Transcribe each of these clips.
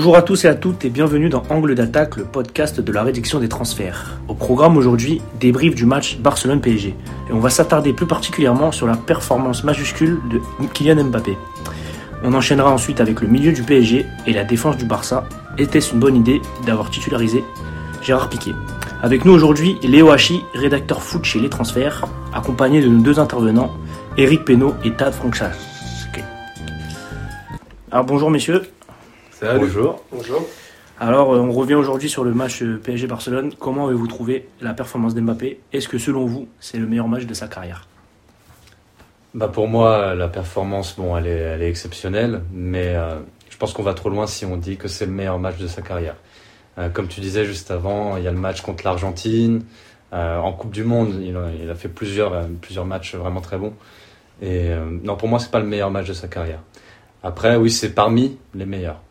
Bonjour à tous et à toutes et bienvenue dans Angle d'attaque, le podcast de la réduction des transferts. Au programme aujourd'hui, débrief du match Barcelone-PSG. Et on va s'attarder plus particulièrement sur la performance majuscule de Kylian Mbappé. On enchaînera ensuite avec le milieu du PSG et la défense du Barça. Était-ce une bonne idée d'avoir titularisé Gérard Piquet Avec nous aujourd'hui, Léo Hachi, rédacteur foot chez Les Transferts, accompagné de nos deux intervenants, Eric Penaud et Tad Franksas. Alors bonjour messieurs. Bonjour. Bonjour. Alors, euh, on revient aujourd'hui sur le match euh, PSG-Barcelone. Comment avez-vous trouvé la performance d'Mbappé? Est-ce que selon vous, c'est le meilleur match de sa carrière? Bah Pour moi, la performance, bon, elle est, elle est exceptionnelle, mais euh, je pense qu'on va trop loin si on dit que c'est le meilleur match de sa carrière. Euh, comme tu disais juste avant, il y a le match contre l'Argentine. Euh, en Coupe du Monde, il a, il a fait plusieurs, euh, plusieurs matchs vraiment très bons. Et non, pour moi, c'est pas le meilleur match de sa carrière. Après, oui, c'est parmi les meilleurs.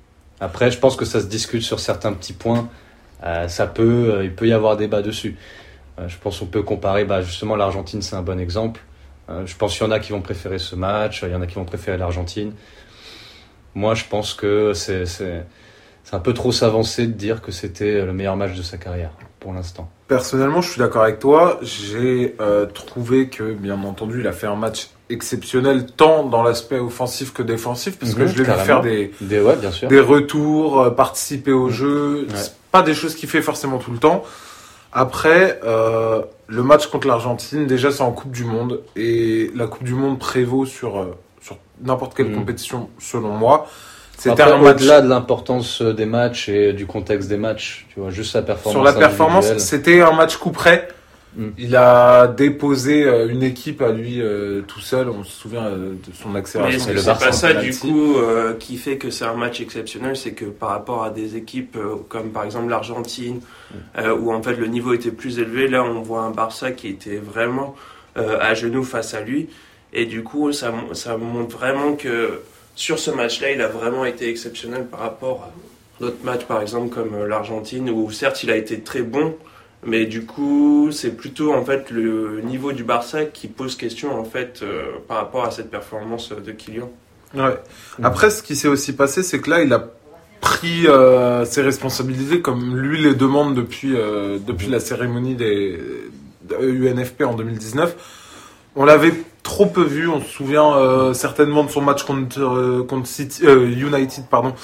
Après, je pense que ça se discute sur certains petits points. Euh, ça peut, euh, il peut y avoir débat dessus. Euh, je pense qu'on peut comparer, bah, justement, l'Argentine, c'est un bon exemple. je pense qu'il y en a qui vont préférer ce match, il y en a qui vont préférer l'Argentine. Moi, je pense que c'est, un peu trop s'avancer de dire que c'était le meilleur match de sa carrière, pour l'instant. Personnellement, je suis d'accord avec toi. J'ai trouvé que, bien entendu, il a fait un match exceptionnel tant dans l'aspect offensif que défensif parce que Mhm, je l'ai vu faire des, Des, ouais, bien sûr. des retours, euh, participer au jeu. Ouais. Pas des choses qu'il fait forcément tout le temps. Après, euh, le match contre l'Argentine, déjà c'est en Coupe du Monde et la Coupe du Monde prévaut sur, euh, sur n'importe quelle Mhm. compétition selon moi. C'était un match au-delà de l'importance des matchs et du contexte des matchs, tu vois, juste sa performance. sur la performance. C'était un match coup près. Mm. Il a déposé euh, une équipe à lui euh, tout seul. On se souvient euh, de son Mais accélération. le c'est Barça pas ça du coup euh, qui fait que c'est un match exceptionnel, c'est que par rapport à des équipes euh, comme par exemple l'Argentine, euh, où en fait le niveau était plus élevé, là on voit un Barça qui était vraiment euh, à genoux face à lui, et du coup ça, ça montre vraiment que sur ce match-là il a vraiment été exceptionnel par rapport à d'autres matchs par exemple comme l'Argentine, où certes il a été très bon, mais du coup c'est plutôt en fait le niveau du Barça qui pose question en fait euh, par rapport à cette performance de Kylian. Ouais. Après, ce qui s'est aussi passé, c'est que là, il a pris euh, ses responsabilités comme lui les demande depuis, euh, depuis la cérémonie des de UNFP en 2019. On l'avait trop peu vu. On se souvient certainement de son match contre, contre United, pardon,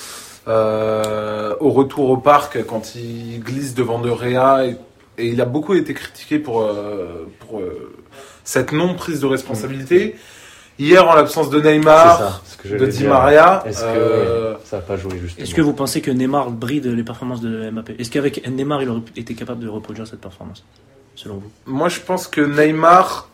au retour au parc quand il glisse devant De et, et il a beaucoup été critiqué pour, euh, pour euh, cette non prise de responsabilité. Hier, en l'absence de Neymar, ça, ce que de Di. Maria. Est-ce que euh, ouais, ça n'a pas joué justement Est-ce que vous pensez que Neymar bride les performances de Mbappé? Est-ce qu'avec Neymar, il aurait été capable de reproduire cette performance Selon vous? Moi, je pense que Neymar,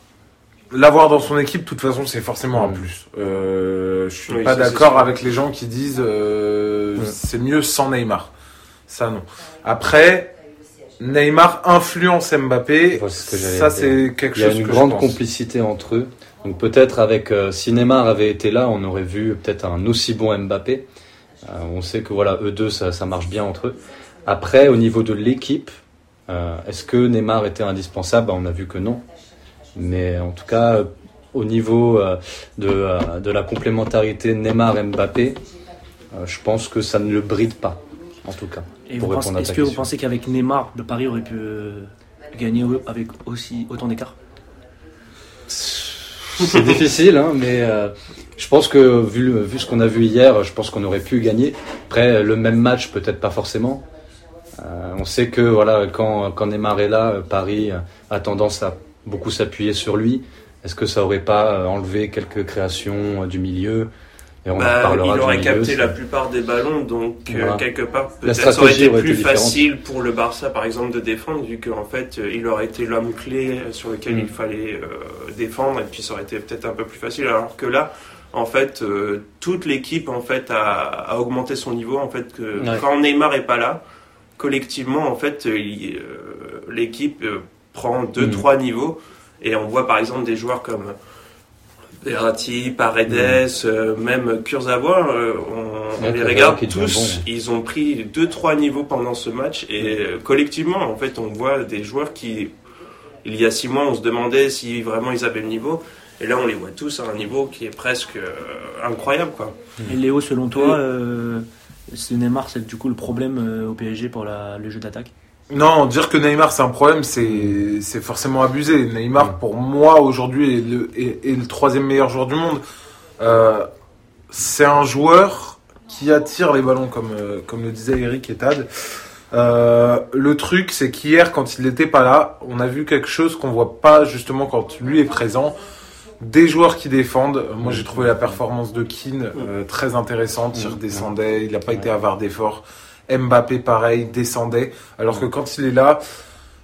l'avoir dans son équipe, de toute façon, c'est forcément un Mm. plus. Euh, je suis Oui, pas d'accord avec les gens qui disent euh, Mm. c'est mieux sans Neymar. Ça, non. Après, Neymar influence Mbappé. Ce que ça, c'est quelque Il y a chose une que grande complicité entre eux. Donc peut-être avec euh, si Neymar avait été là, on aurait vu peut-être un aussi bon Mbappé. Euh, on sait que voilà, eux deux, ça, ça marche bien entre eux. Après, au niveau de l'équipe, euh, est-ce que Neymar était indispensable? Bah, On a vu que non. Mais en tout cas, euh, au niveau de, de la complémentarité Neymar-Mbappé, je pense que ça ne le bride pas, en tout cas. Et Est-ce que vous pensez qu'avec Neymar, le Paris aurait pu euh, gagner avec aussi autant d'écart? C'est difficile, hein, mais euh, je pense que vu, ce qu'on a vu hier, je pense qu'on aurait pu gagner. Après, le même match, peut-être pas forcément. Euh, on sait que voilà, quand, quand Neymar est là, Paris a tendance à beaucoup s'appuyer sur lui. Est-ce que ça aurait pas enlevé quelques créations du milieu? Et on en Bah, il aurait capté la plupart des ballons, donc euh, quelque part peut-être ça aurait été aurait plus été facile pour le Barça par exemple de défendre vu qu'en fait euh, il aurait été l'homme clé euh, sur lequel Mm. il fallait euh, défendre et puis ça aurait été peut-être un peu plus facile alors que là en fait euh, toute l'équipe en fait a, a augmenté son niveau en fait que Ouais. quand Neymar est pas là collectivement en fait l'équipe prend deux Mm. trois niveaux et on voit par exemple des joueurs comme Verratti, Paredes, euh, même Kurzawa, euh, on, Mm. Les regarde tous, bon, ouais. ils ont pris deux trois niveaux pendant ce match et euh, collectivement en fait on voit des joueurs qui il y a six mois on se demandait si vraiment ils avaient le niveau et là on les voit tous à un niveau qui est presque euh, incroyable quoi. Et Léo, selon toi, euh, C'est Neymar, c'est du coup le problème euh, au PSG pour la, le jeu d'attaque? Non, dire que Neymar c'est un problème, c'est forcément abusé. Neymar, pour moi, aujourd'hui, est le, est, est le troisième meilleur joueur du monde. Euh, c'est un joueur qui attire les ballons, comme, euh, comme le disait Eric et Tad. Euh, le truc, c'est qu'hier, quand il n'était pas là, on a vu quelque chose qu'on voit pas justement quand lui est présent. Des joueurs qui défendent. Moi, j'ai trouvé la performance de Keane euh, très intéressante. Il redescendait, il n'a pas été avare d'efforts. Mbappé, pareil, descendait. Alors que quand il est là,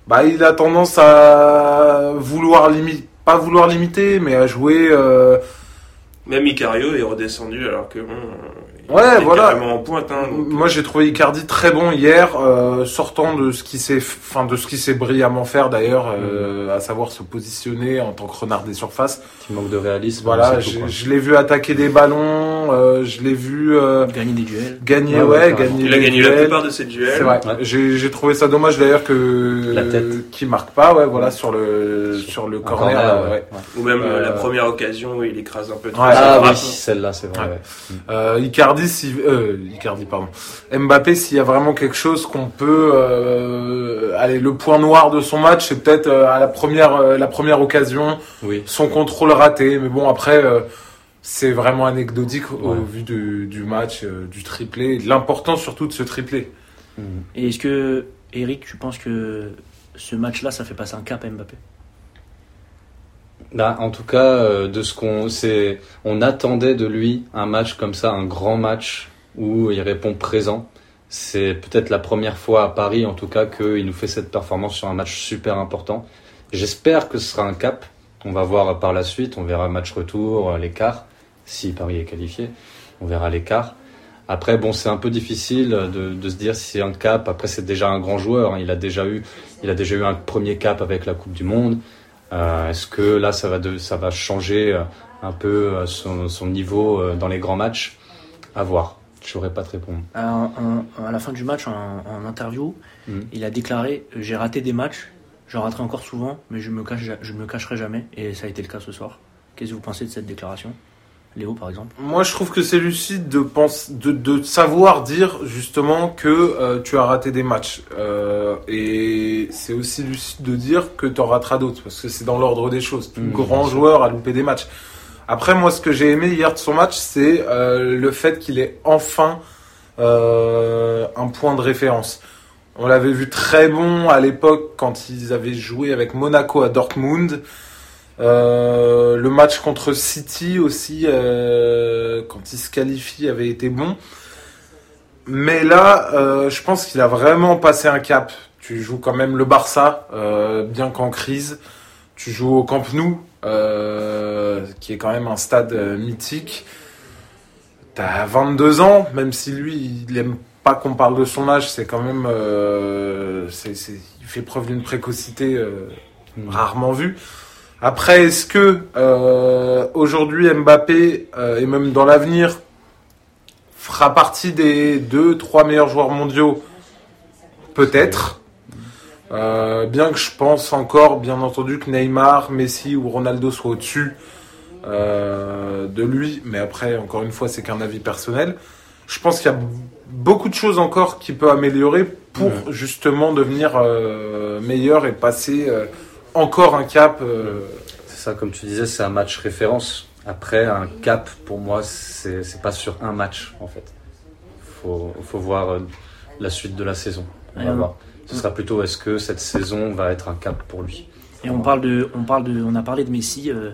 bah, il a tendance à vouloir limiter, pas vouloir limiter, mais à jouer. euh, Même Icario est redescendu alors que bon, Ouais, voilà. carrément en pointe. Hein, donc, Moi, j'ai trouvé Icardi très bon hier, euh, sortant de ce qui s'est, enfin de ce qui s'est brillamment faire d'ailleurs, euh, à savoir se positionner en tant que renard des surfaces. Petit manque de réalisme. Voilà, je, l'ai vu attaquer des ballons, euh, je l'ai vu euh, Gagner des duels. gagner, Ouais, ouais, ouais, carrément. gagner. il a gagné la plupart de ses duels. C'est vrai. Ouais. J'ai j'ai trouvé ça dommage d'ailleurs que La tête. qui marque pas, ouais, voilà sur le sur le corner. corner, euh, ouais. ouais. Ou même euh, Euh, la première occasion où il écrase un peu trop Ah oui, celle-là, c'est vrai. Ouais. Euh, Icardi, si, euh, Icardi, pardon. Mbappé, s'il y a vraiment quelque chose qu'on peut, euh, allez, le point noir de son match, c'est peut-être euh, à la première, euh, la première occasion, Oui. son contrôle raté. Mais bon, après, euh, c'est vraiment anecdotique au vu du, du match, euh, du triplé, et de l'importance surtout de ce triplé. Et est-ce que, Eric, tu penses que ce match-là, ça fait passer un cap à Mbappé? Bah, en tout cas, euh, de ce qu'on c'est, on attendait de lui un match comme ça, un grand match où il répond présent. C'est peut-être la première fois à Paris, en tout cas, qu'il nous fait cette performance sur un match super important. J'espère que ce sera un cap. On va voir par la suite. On verra match retour, euh, l'écart. Si Paris est qualifié, on verra l'écart. Après, bon, c'est un peu difficile de, de se dire si c'est un cap. Après, c'est déjà un grand joueur. hein. Il a déjà eu, il a déjà eu un premier cap avec la Coupe du Monde. Euh, Est-ce que là, ça va, de, ça va changer euh, un peu euh, son, son niveau dans les grands matchs? À voir. Je saurais pas te répondre. à, la fin du match, en, en interview, Mhm. il a déclaré J'ai raté des matchs, j'en raterai encore souvent, mais je me, cache, je me cacherai jamais. Et ça a été le cas ce soir. Qu'est-ce que vous pensez de cette déclaration? Léo, par exemple Moi, je trouve que c'est lucide de, pense, de, de savoir dire justement que euh, tu as raté des matchs. Euh, et c'est aussi lucide de dire que tu en rateras d'autres, parce que c'est dans l'ordre des choses. Tout Mmh, grand joueur a loupé des matchs. Après, moi, ce que j'ai aimé hier de son match, c'est euh, le fait qu'il ait enfin un point de référence. On l'avait vu très bon à l'époque quand ils avaient joué avec Monaco à Dortmund. Euh, le match contre City aussi, euh, quand il se qualifie, avait été bon. Mais là, euh, je pense qu'il a vraiment passé un cap. Tu joues quand même le Barça, bien qu'en crise. Tu joues au Camp Nou, qui est quand même un stade mythique. T'as 22 ans, même si lui, il aime pas qu'on parle de son âge, c'est quand même, euh, il fait preuve d'une précocité euh, Mm. rarement vue. Après, est-ce que euh, aujourd'hui Mbappé euh, et même dans l'avenir fera partie des deux, trois meilleurs joueurs mondiaux? Peut-être. Euh, bien que je pense encore, bien entendu, que Neymar, Messi ou Ronaldo soient au-dessus de lui, mais après, encore une fois, c'est qu'un avis personnel. Je pense qu'il y a beaucoup de choses encore qui peut améliorer pour Ouais. justement devenir meilleur et passer encore un cap. euh, C'est ça, comme tu disais, c'est un match référence. Après, un cap, pour moi, c'est pas sur un match, en fait. Faut, faut voir euh, la suite de la saison. On va voir. Ce sera plutôt est-ce que cette saison va être un cap pour lui? Et on parle de, on parle de, on a parlé de Messi. euh,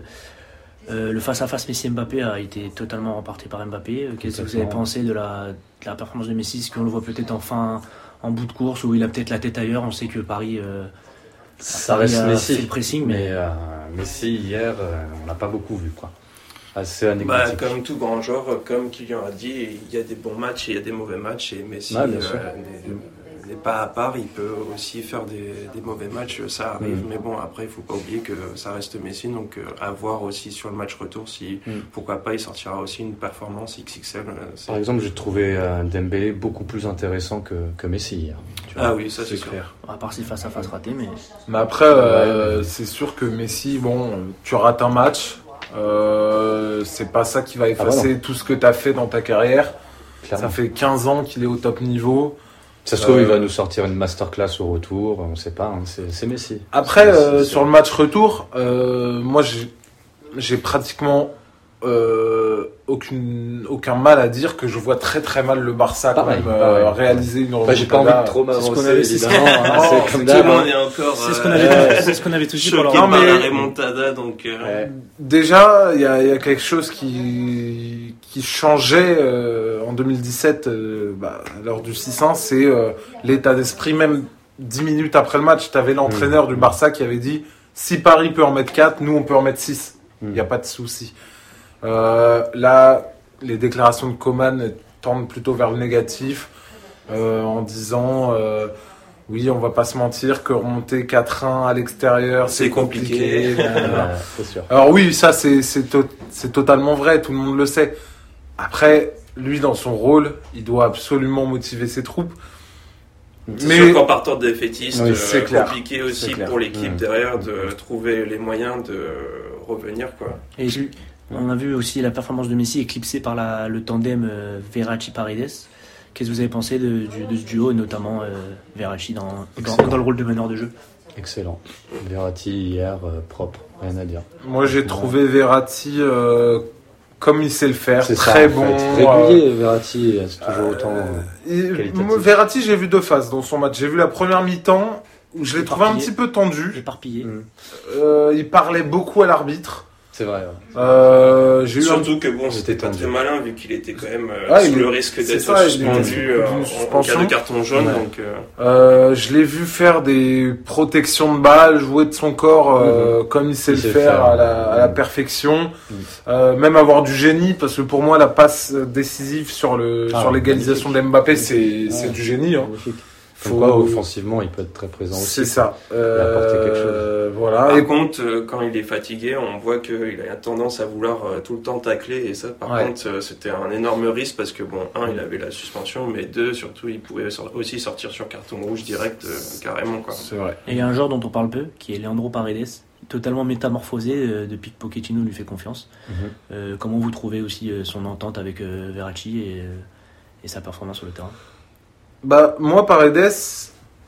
euh, le face-à-face Messi-Mbappé a été totalement remporté par Mbappé. Qu'est-ce que vous avez pensé de la, de la performance de Messi? Est-ce qu'on le voit peut-être enfin en bout de course où il a peut-être la tête ailleurs? On sait que Paris, euh, Ça Paris reste a Messi. fait le pressing, mais Mais euh, Messi, hier, euh, on l'a pas beaucoup vu. quoi. Assez Bah, anecdotique. comme tout grand joueur, comme Kylian a dit, il y a des bons matchs et il y a des mauvais matchs. Et Messi euh, n'est- pas à part, il peut aussi faire des, des mauvais matchs, ça arrive. Mm. Mais bon, après, il faut pas oublier que ça reste Messi. Donc, euh, à voir aussi sur le match retour si, Mm. pourquoi pas, il sortira aussi une performance XXL. euh, Par exemple, j'ai trouvé euh, Dembélé beaucoup plus intéressant que, que Messi hier. Tu vois. Ah oui, ça c'est sûr. clair. à part si face-à-face raté, mais Mais après, euh, c'est sûr que Messi, bon, tu rates un match, euh, c'est pas ça qui va effacer tout ce que tu as fait dans ta carrière. Clairement. Ça fait 15 ans qu'il est au top niveau. Ça se trouve, il Euh, va nous sortir une masterclass au retour, on sait pas, hein, c'est c'est Messi. Après, euh, sur le match retour, euh, moi j'ai j'ai pratiquement euh, aucune, aucun mal à dire que je vois très très mal le Barça quand Pareil, même euh, réaliser une Bah, j'ai pas envie de trop c'est ce qu'on m'avancer, avait- c'est ce qu'on- c'est comme Tout d'hab. le monde est encore C'est ce qu'on euh, avait, c'est ce qu'on avait tous dit pour choqué leur mais- la remontada, donc euh, Ouais. Déjà, il y a, il y a quelque chose qui, qui changeait euh, en 2017 euh, bah, lors du 6-1, c'est euh, l'état d'esprit. Même 10 minutes après le match, tu avais l'entraîneur du Barça qui avait dit si Paris peut en mettre 4, nous on peut en mettre 6. Il Mm. n'y a pas de souci. Euh, là, les déclarations de Coman tendent plutôt vers le négatif euh, en disant euh, oui, on va pas se mentir que remonter 4-1 à l'extérieur, c'est compliqué. compliqué. nanana. Ouais, c'est sûr. Alors oui, ça c'est c'est to- c'est totalement vrai, tout le monde le sait. Après, lui dans son rôle, il doit absolument motiver ses troupes. Mais- sûr qu'en partant de défaitiste, Oui, euh, c'est compliqué aussi pour l'équipe Mm. derrière de trouver les moyens de revenir quoi. Et on a vu aussi la performance de Messi éclipsée par la, le tandem euh, Verratti-Paredes. Qu'est-ce que vous avez pensé de, ce duo, et notamment euh, Verratti dans, dans, le rôle de meneur de jeu? Excellent. Verratti hier, euh, propre, rien à dire. Moi j'ai trouvé Verratti euh, comme il sait le faire, C'est très ça, bon. fait. euh, Régulier, Verratti, c'est toujours autant. euh, moi, Verratti, j'ai vu deux phases dans son match. J'ai vu la première mi-temps où je l'ai trouvé un petit peu tendu. Éparpillé. Mm. Euh, il parlait beaucoup à l'arbitre. C'est vrai. ouais. Euh, j'ai eu un Surtout que bon, c'était pas très malin vu qu'il était quand même euh, Ah, sous il- le risque d'être suspendu euh, en- en cas de carton jaune. Ouais. Donc, euh, Euh, je l'ai vu faire des protections de balles, jouer de son corps euh, comme il sait Il le sait faire faire. à la, à la perfection. Euh, même avoir du génie parce que pour moi la passe décisive sur le Ah, sur l'égalisation de Mbappé c'est c'est du génie. Hein. Faut- quoi, offensivement, il peut être très présent aussi. C'est ça. apporter quelque Euh, Voilà. Par Et contre, euh, quand il est fatigué, on voit qu'il a tendance à vouloir euh, tout le temps tacler et ça, par Ouais. contre, euh, c'était un énorme risque parce que bon, un, il avait la suspension, mais deux, surtout, il pouvait aussi sortir sur carton rouge direct, carrément quoi. c'est vrai. Et il y a un joueur dont on parle peu, qui est Leandro Paredes, totalement métamorphosé euh, depuis que Pochettino lui fait confiance. Mhm. Euh, comment vous trouvez aussi euh, son entente avec euh, Verratti et, euh, et sa performance sur le terrain? Bah moi Paredes,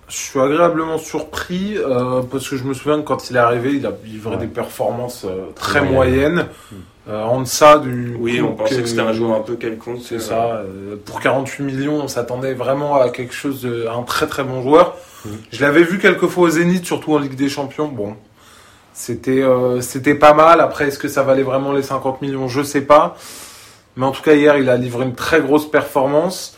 je suis agréablement surpris euh, parce que je me souviens que quand il est arrivé, il a livré Ouais. des performances euh, très Moyennes. moyennes, euh, en deçà du. Oui, coup on pensait que c'était un joueur un peu quelconque. C'est euh, ça. euh, pour 48 millions, on s'attendait vraiment à quelque chose, de, à un très très bon joueur. Mhm. Je l'avais vu quelques fois au Zénith, surtout en Ligue des Champions. Bon, c'était euh, c'était pas mal. Après, est-ce que ça valait vraiment les 50 millions? Je sais pas. Mais en tout cas, hier, il a livré une très grosse performance.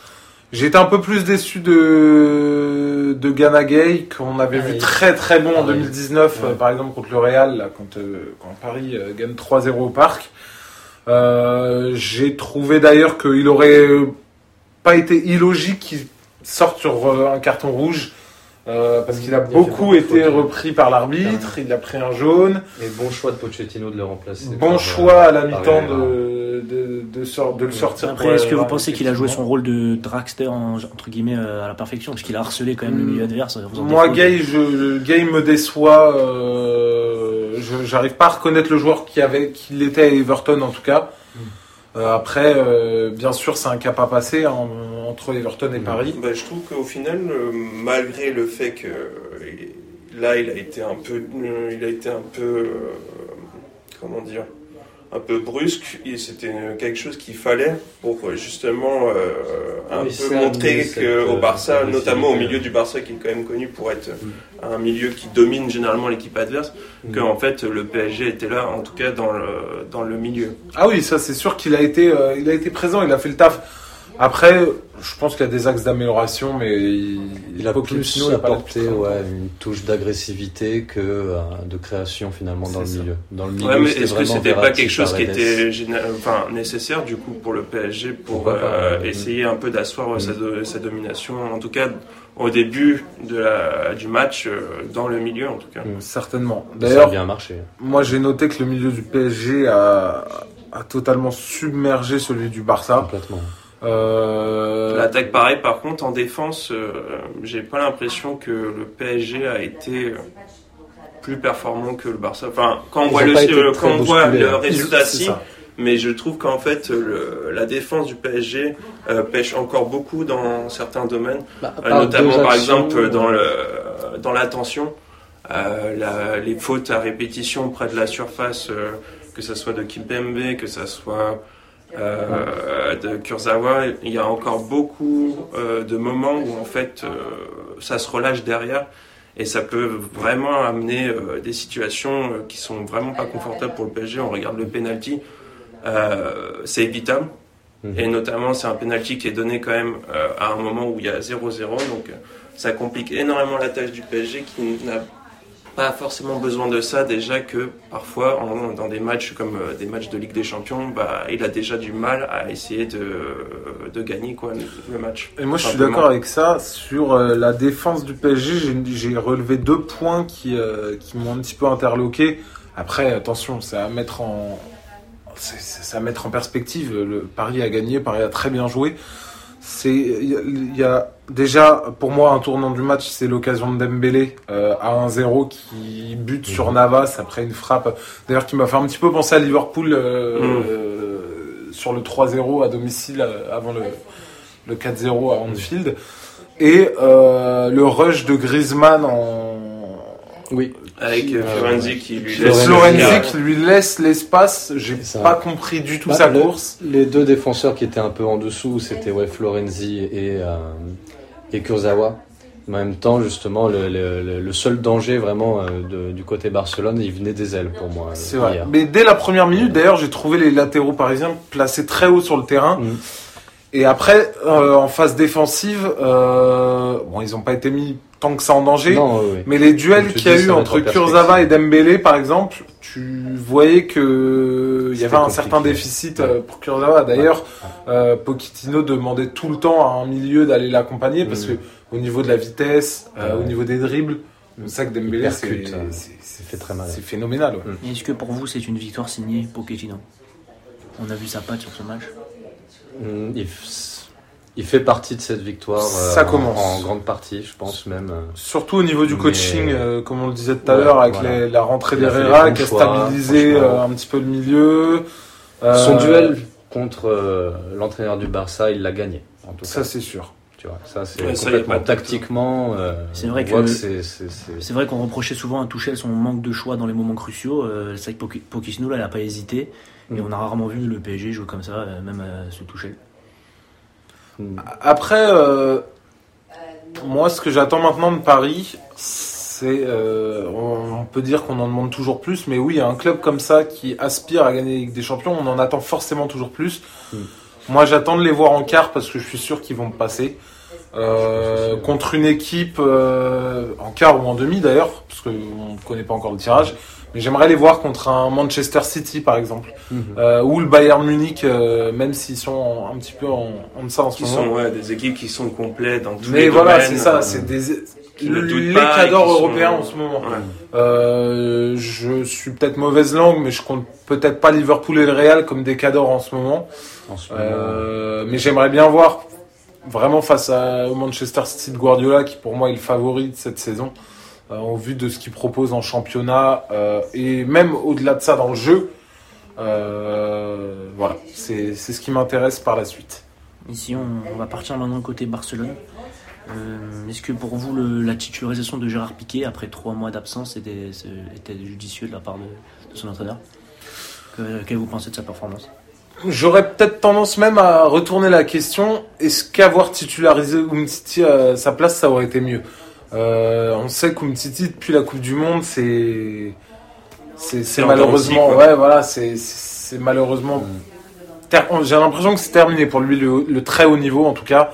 J'étais un peu plus déçu de de Gana Gay qu'on avait Ah vu très très bon en Ah oui. 2019, Ouais. euh, par exemple contre le Real, là, quand, euh, quand Paris euh, gagne 3-0 au parc. Euh, J'ai trouvé d'ailleurs qu'il aurait pas été illogique qu'il sorte sur un carton rouge. Euh, parce qu'il a Il beaucoup été repris par l'arbitre, il a pris un jaune. Et bon choix de Pochettino de le remplacer. Bon par, choix à la mi-temps de, de, de, sor- de le sortir. Après, est-ce que vous pensez qu'il a joué son rôle de dragster en- entre guillemets euh, à la perfection? Parce qu'il a harcelé quand même le Hmm. milieu adverse. Moi. Gay, je, Gay me déçoit. Euh, je- J'arrive pas à reconnaître le joueur qui avait, qu'il était à Everton en tout cas. Euh, après, euh, bien sûr, c'est un cap à passer hein, entre Everton et. Paris. Bah, je trouve qu'au final, euh, malgré le fait que euh, là, il a été un peu, euh, il a été un peu, comment dire, un peu brusque. Et c'était quelque chose qu'il fallait pour justement euh, un Oui, peu ça, montrer qu'au Barça, notamment au milieu du Barça, qui est quand même connu pour être Mm. un milieu qui domine généralement l'équipe adverse, Mm. que en fait le PSG était là, en tout cas dans le dans le milieu. Ah oui, ça c'est sûr qu'il a été, euh, il a été présent, il a fait le taf. Après, je pense qu'il y a des axes d'amélioration, mais il, Il a plus pas apporté ouais, une touche d'agressivité que euh, de création finalement dans le ça. milieu. Dans le milieu, Ouais, mais c'était est-ce que c'était pas quelque chose qui était géné- enfin, nécessaire du coup pour le PSG pour euh, essayer un peu d'asseoir Mm. sa, do- sa domination, en tout cas au début de la, du match, euh, dans le milieu en tout cas. Mm. certainement. Ça a D'ailleurs, bien marché. moi j'ai noté que le milieu du PSG a, a totalement submergé celui du Barça. Complètement. Euh, L'attaque pareil, par contre en défense, euh, j'ai pas l'impression que le PSG a été euh, plus performant que le Barça. Enfin, quand on voit le, euh, très quand on voit bousculés, le hein. résultat si, ça. mais je trouve qu'en fait le, la défense du PSG euh, pêche encore beaucoup dans certains domaines, Bah, euh, par notamment par actions, exemple dans le dans l'attention, euh, la- les fautes à répétition près de la surface, euh, que ce soit de Kimpembe, que ce soit euh, de Kurzawa, il y a encore beaucoup euh, de moments où en fait euh, ça se relâche derrière et ça peut vraiment amener des situations qui sont vraiment pas confortables pour le PSG. On regarde le penalty, c'est évitable. Mhm. Et notamment, c'est un penalty qui est donné quand même à un moment où il y a 0-0. Donc, ça complique énormément la tâche du PSG qui n'a pas forcément besoin de ça. Déjà que parfois, en- dans des matchs comme euh, des matchs de Ligue des Champions, bah, il a déjà du mal à essayer de, de gagner quoi, le, match. Et moi, je suis d'accord avec ça. Sur euh, la défense du PSG, j'ai- relevé deux points qui, euh, qui m'ont un petit peu interloqué. Après, attention, c'est à mettre en, c'est à mettre en perspective. Le Paris a gagné, Paris a très bien joué. C'est, il y, a- déjà, pour moi, un tournant du match, c'est l'occasion de Dembélé euh, à 1-0 qui bute sur Navas après une frappe. D'ailleurs, qui m'a fait un petit peu penser à Liverpool euh, Mm. euh, sur le 3-0 à domicile avant le, le 4-0 à Anfield. Et euh, le rush de Griezmann en... Oui. Avec euh, Euh, Florenzi qui lui Florenzi, laisse Florenzi qui lui laisse l'espace. J'ai pas compris du tout Bah, sa le- course. Les deux défenseurs qui étaient un peu en dessous, c'était ouais, Florenzi et, euh, et Kurzawa. Mais en même temps, justement, le, le- le- le seul danger vraiment euh, de- du côté Barcelone, il venait des ailes pour moi. C'est vrai. Mais dès la première minute, d'ailleurs, j'ai trouvé les latéraux parisiens placés très haut sur le terrain. Mm. Et après, euh, en phase défensive, euh, bon, ils ont pas été mis tant que ça en danger. Non, oui, oui. Mais les duels qu'il y a dis, eu entre. Kurzawa et Dembélé, par exemple, tu voyais que il y avait un compliqué. certain déficit euh, pour Kurzawa. D'ailleurs, euh, Pochettino demandait tout le temps à un milieu d'aller l'accompagner parce Mhm. que au niveau de la vitesse, euh, Ouais. au niveau des dribbles, c'est ça que Dembélé, c'est hein. c'est- très mal. c'est phénoménal. ouais. Et Est-ce que pour vous c'est une victoire signée Pochettino? On a vu sa patte sur ce match. Mm, f- il fait partie de cette victoire. euh, Ça en- commence. En, grande partie, je pense même. euh. Surtout au niveau du Mais- coaching, euh, comme on le disait tout à Ouais, l'heure, avec voilà. les- la rentrée fait d'Herrera qui a stabilisé euh, un petit peu le milieu. Euh, Son duel contre euh, l'entraîneur du Barça, il l'a gagné. En tout Ça, cas, c'est sûr. tu vois, ça c'est Ouais, complètement tactiquement. euh, C'est vrai on que- voit c'est c'est- c'est- C'est vrai qu'on reprochait souvent à Tuchel son manque de choix dans les moments cruciaux. Euh, c'est vrai que là, il n'a pas hésité. Et Mm. on a rarement vu le PSG jouer comme ça, euh, même euh, sous Tuchel. Après, euh, moi, ce que j'attends maintenant de Paris, c'est, euh, on, peut dire qu'on en demande toujours plus, mais oui, un club comme ça qui aspire à gagner des Champions, on en attend forcément toujours plus. Mm. Moi, j'attends de les voir en quart parce que je suis sûr qu'ils vont passer. Euh, contre une équipe en quart ou en demi d'ailleurs, parce qu'on ne connaît pas encore le tirage. Mais j'aimerais les voir contre un Manchester City par exemple, Mhm. euh, ou le Bayern Munich, euh, même s'ils sont en- un petit peu en, en deçà en ce Qui moment. sont ouais, des équipes qui sont complètes dans tous Mais les voilà, domaines, c'est ça, euh, c'est des les cadors sont- européens en ce moment. Ouais. Euh, je suis peut-être mauvaise langue, mais je compte peut-être pas Liverpool et le Real comme des cadors en ce moment. En ce moment, Euh, mais j'aimerais bien voir vraiment face à, au Manchester City de Guardiola, qui pour moi est le favori de cette saison, euh, au vu de ce qu'il propose en championnat euh, et même au-delà de ça dans le jeu. Euh, voilà, c'est c'est ce qui m'intéresse par la suite. Ici, on, on va partir maintenant côté Barcelone. Euh, Est-ce que pour vous, le- la titularisation de Gérard Piquet, après trois mois d'absence, était, était judicieux de la part de, de son entraîneur? Que- Qu'est-ce que vous pensez de sa performance? J'aurais peut-être tendance même à retourner la question est-ce qu'avoir titularisé Umtiti à sa place, ça aurait été mieux? Euh, On sait qu'Umtiti, depuis la Coupe du Monde, c'est. C'est c'est C'est en malheureusement. ouais, voilà, c'est c'est malheureusement. J'ai l'impression que c'est terminé pour lui, le, le très haut niveau en tout cas,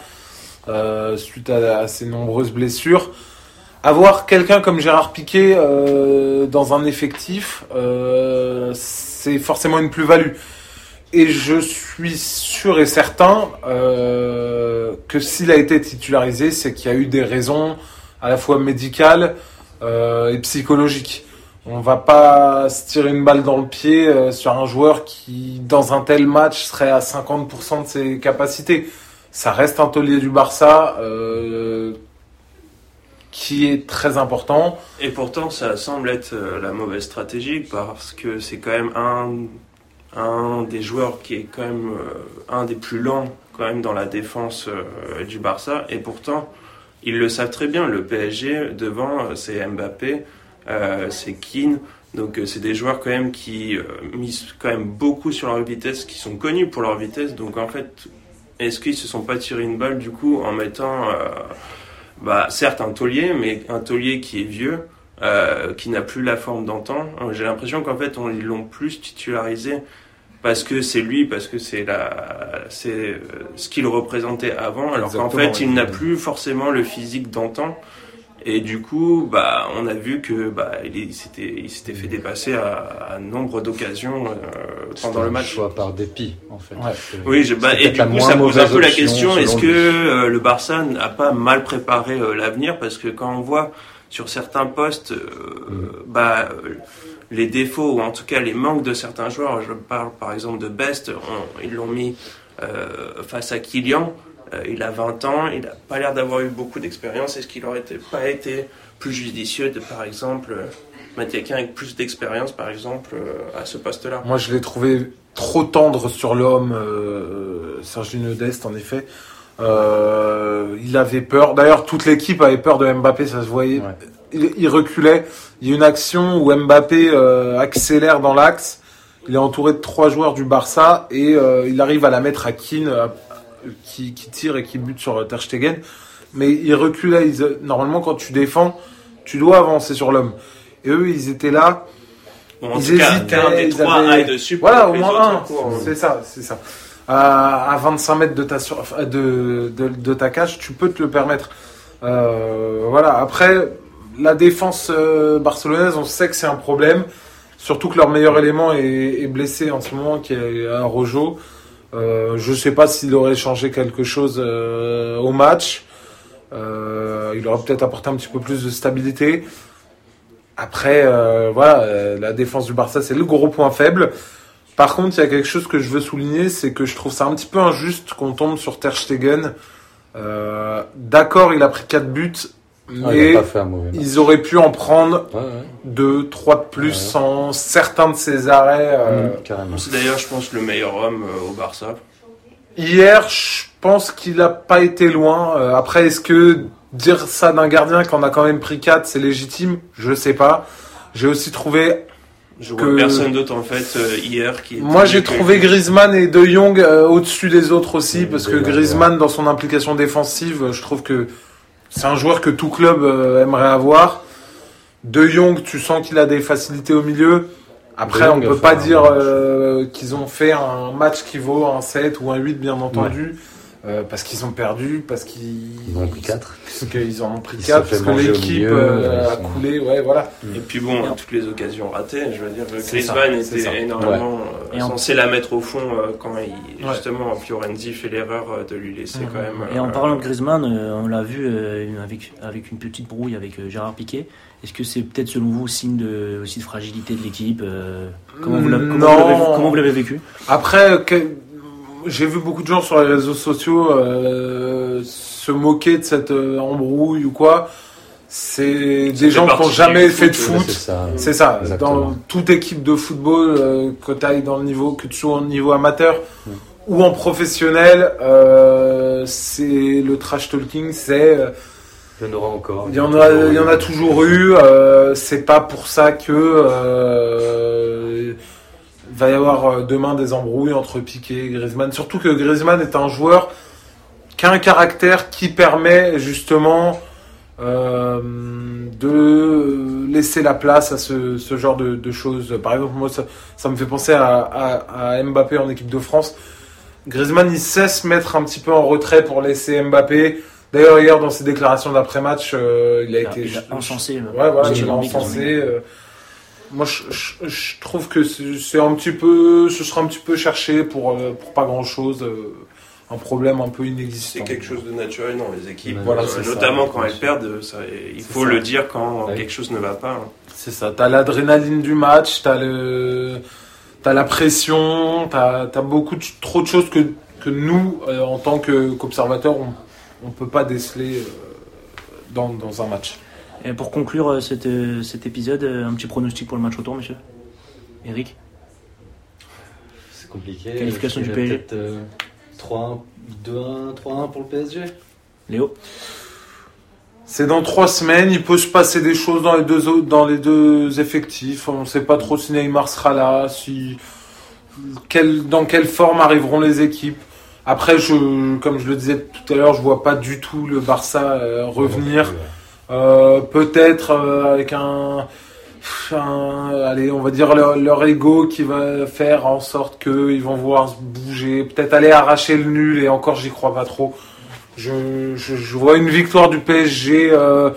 euh, suite à, à ses nombreuses blessures. Avoir quelqu'un comme Gérard Piquet euh, dans un effectif, c'est forcément une plus-value. Et je suis sûr et certain euh, que s'il a été titularisé, c'est qu'il y a eu des raisons à la fois médicales euh, et psychologiques. On va pas se tirer une balle dans le pied euh, sur un joueur qui, dans un tel match, serait à 50% de ses capacités. Ça reste un taulier du Barça euh, qui est très important. Et pourtant, ça semble être la mauvaise stratégie parce que c'est quand même un, un des joueurs qui est quand même un des plus lents quand même dans la défense du Barça. Et pourtant, ils le savent très bien. Le PSG devant, c'est Mbappé, c'est Keane. Donc c'est des joueurs quand même qui misent quand même beaucoup sur leur vitesse, qui sont connus pour leur vitesse. Donc en fait, est-ce qu'ils se sont pas tiré une balle du coup en mettant, euh, bah, certes un taulier, mais un taulier qui est vieux, euh, qui n'a plus la forme d'antan? J'ai l'impression qu'en fait on, ils l'ont plus titularisé parce que c'est lui, parce que c'est la, c'est euh, ce qu'il représentait avant, alors qu'en fait il n'a plus forcément le physique d'antan. Et du coup, bah, on a vu que bah, il s'était, il s'était fait dépasser à, à nombre d'occasions euh, pendant le match. Choix par dépit, en fait. Oui, je, bah, et du coup, ça pose un peu la question est-ce que euh, le Barça n'a pas mal préparé euh, l'avenir? Parce que quand on voit sur certains postes, mm. bah, les défauts ou en tout cas les manques de certains joueurs, je parle par exemple de Best, ils l'ont mis face à Kylian. Euh, il a 20 ans, il n'a pas l'air d'avoir eu beaucoup d'expérience. Est-ce qu'il n'aurait pas été plus judicieux de, par exemple, euh, mettre quelqu'un avec plus d'expérience, par exemple, euh, à ce poste-là? Moi, je l'ai trouvé trop tendre sur l'homme, Sergio Dest, en effet. il avait peur. D'ailleurs, toute l'équipe avait peur de Mbappé, ça se voyait. Il, reculait. Il y a une action où Mbappé accélère dans l'axe. Il est entouré de trois joueurs du Barça et il arrive à la mettre à Keane qui, tire et qui bute sur Ter Stegen. Mais ils reculaient. normalement, quand tu défends, tu dois avancer sur l'homme. Et eux, ils étaient là. ils hésitaient. Un des trois avaient... dessus. Voilà, au moins un. C'est ça, c'est ça. À, 25 mètres de ta, sur... de, de, ta cage, tu peux te le permettre. Euh, voilà. Après, la défense euh, barcelonaise, on sait que c'est un problème. Surtout que leur meilleur élément est, blessé en ce moment, qui est un Rojo. Euh, je ne sais pas s'il aurait changé quelque chose euh, au match. Euh, il aurait peut-être apporté un petit peu plus de stabilité. Après, voilà, la défense du Barça, c'est le gros point faible. Par contre, il y a quelque chose que je veux souligner, c'est que je trouve ça un petit peu injuste qu'on tombe sur Ter Stegen. D'accord, il a pris 4 buts, mais ils auraient pu en prendre deux, trois de plus sans certains de ces arrêts. Euh, mmh, c'est d'ailleurs, je pense, le meilleur homme euh, au Barça. Hier, je pense qu'il n'a pas été loin. Euh, après, est-ce que dire ça d'un gardien qu'on a quand même pris 4, c'est légitime? Je ne sais pas. J'ai aussi trouvé je vois personne d'autre en fait hier qui. Moi j'ai trouvé Griezmann et De Jong au-dessus des autres aussi parce que Griezmann dans son implication défensive, je trouve que c'est un joueur que tout club euh, aimerait avoir. De Jong, tu sens qu'il a des facilités au milieu. Après, on ne peut pas dire euh, qu'ils ont fait un match qui vaut un 7 ou un 8, bien entendu. Euh, parce qu'ils ont perdu, parce qu'ils ont pris 4. Parce qu'ils en ont pris 4, parce que l'équipe euh, a coulé, ouais, voilà. Et puis bon, toutes les occasions ratées, je veux dire, Griezmann était énormément ouais. Euh, censé la mettre au fond euh, quand il, justement Fiorenzi fait l'erreur de lui laisser quand même. Et en parlant de Griezmann, on l'a vu avec, avec une petite brouille avec Gérard Piquet. Est-ce que c'est peut-être selon vous signe de, aussi de fragilité de l'équipe comment, comment, vous l'avez vécu? Après, j'ai vu beaucoup de gens sur les réseaux sociaux euh, se moquer de cette euh, embrouille ou quoi. C'est des gens qui n'ont jamais fait de foot. C'est ça. Dans toute équipe de football, euh, que tu ailles dans le niveau, que tu sois au niveau amateur mm. ou en professionnel, euh, c'est le trash talking, c'est. il y en aura encore. Il y en a, il y en a toujours eu. c'est pas pour ça que va y avoir euh, demain des embrouilles entre Piqué et Griezmann. Surtout que Griezmann est un joueur qui a un caractère qui permet justement euh, de laisser la place à ce, genre de, choses. Par exemple, moi, ça, me fait penser à, Mbappé en équipe de France. Griezmann, il cesse mettre un petit peu en retrait pour laisser Mbappé. D'ailleurs, hier, dans ses déclarations d'après-match, euh, il a été... Il a encensé. Ouais, voilà, il a encensé moi, je, trouve que c'est un petit peu, ce sera un petit peu cherché pour, euh, pour pas grand chose. Euh, un problème un peu inexistant. C'est quelque chose de naturel dans les équipes, voilà, euh, notamment quand elles perdent. Ça, il faut le dire quand quelque chose ne va pas. Hein. C'est ça. T'as l'adrénaline du match, t'as le, as la pression, t'as as beaucoup trop de choses que, que nous, en tant qu'observateurs, on, on peut pas déceler dans, dans un match. Et pour conclure euh, euh, cet épisode, euh, un petit pronostic pour le match retour, monsieur? Eric? Compliqué. Qualification du PSG. Peut-être, euh, 3-1, 2-1, 3-1 pour le PSG. Léo C'est dans trois semaines, il peut se passer des choses dans les deux, autres- dans les deux effectifs. On ne sait pas trop si Neymar sera là, si, quel, dans quelle forme arriveront les équipes. Après, je, comme je le disais tout à l'heure, je vois pas du tout le Barça euh, revenir. Euh, peut-être euh, avec un, un- allez, on va dire leur, leur ego qui va faire en sorte qu'ils vont vouloir se bouger, peut-être aller arracher le nul et encore j'y crois pas trop. Je, je, je vois une victoire du PSG, euh,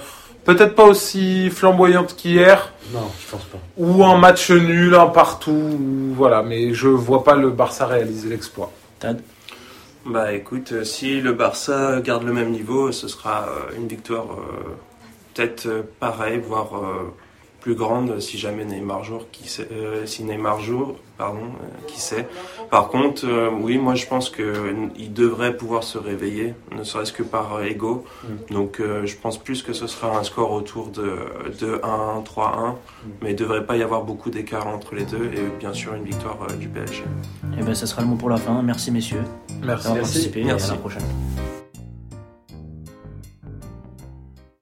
peut-être pas aussi flamboyante qu'hier, Non, je pense pas. ou un match nul, un partout, ou voilà, mais je vois pas le Barça réaliser l'exploit. Tad? Bah écoute, euh, si le Barça garde le même niveau, ce sera euh, une victoire euh, peut-être pareille, voire euh, plus grande si jamais Neymar joue, qui sait, euh, si Neymar joue, pardon, euh, qui sait. Par contre, euh, oui, moi je pense que n- il devrait pouvoir se réveiller, ne serait-ce que par ego. Donc euh, je pense plus que ce sera un score autour de, de 1, 3, 1, mais il devrait pas y avoir beaucoup d'écart entre les deux et bien sûr une victoire euh, du PSG. Eh ben, ça sera le mot pour la fin. Merci messieurs Merci. d'avoir participé et à Merci. la prochaine.